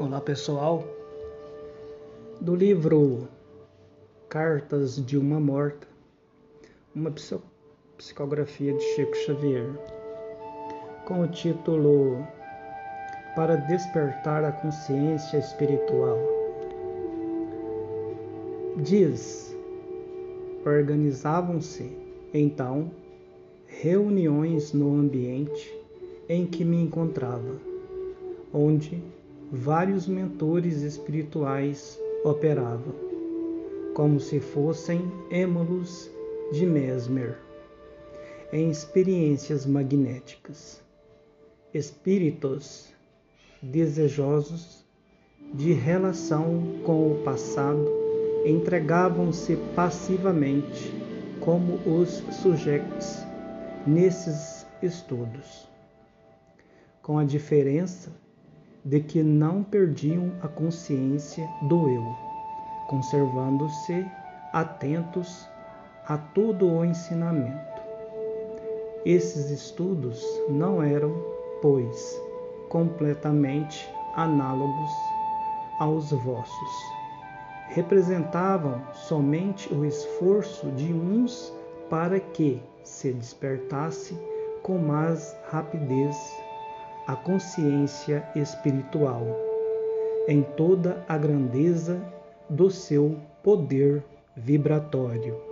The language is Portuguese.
Olá pessoal, do livro Cartas de uma Morta, uma psicografia de Chico Xavier, com o título Para Despertar a Consciência Espiritual. Diz: organizavam-se então reuniões no ambiente em que me encontrava, onde vários mentores espirituais operavam, como se fossem émulos de Mesmer, em experiências magnéticas. Espíritos desejosos de relação com o passado entregavam-se passivamente como os sujeitos nesses estudos, com a diferença de que não perdiam a consciência do eu, conservando-se atentos a todo o ensinamento. Esses estudos não eram, pois, completamente análogos aos vossos. Representavam somente o esforço de uns para que se despertasse com mais rapidez a consciência espiritual em toda a grandeza do seu poder vibratório.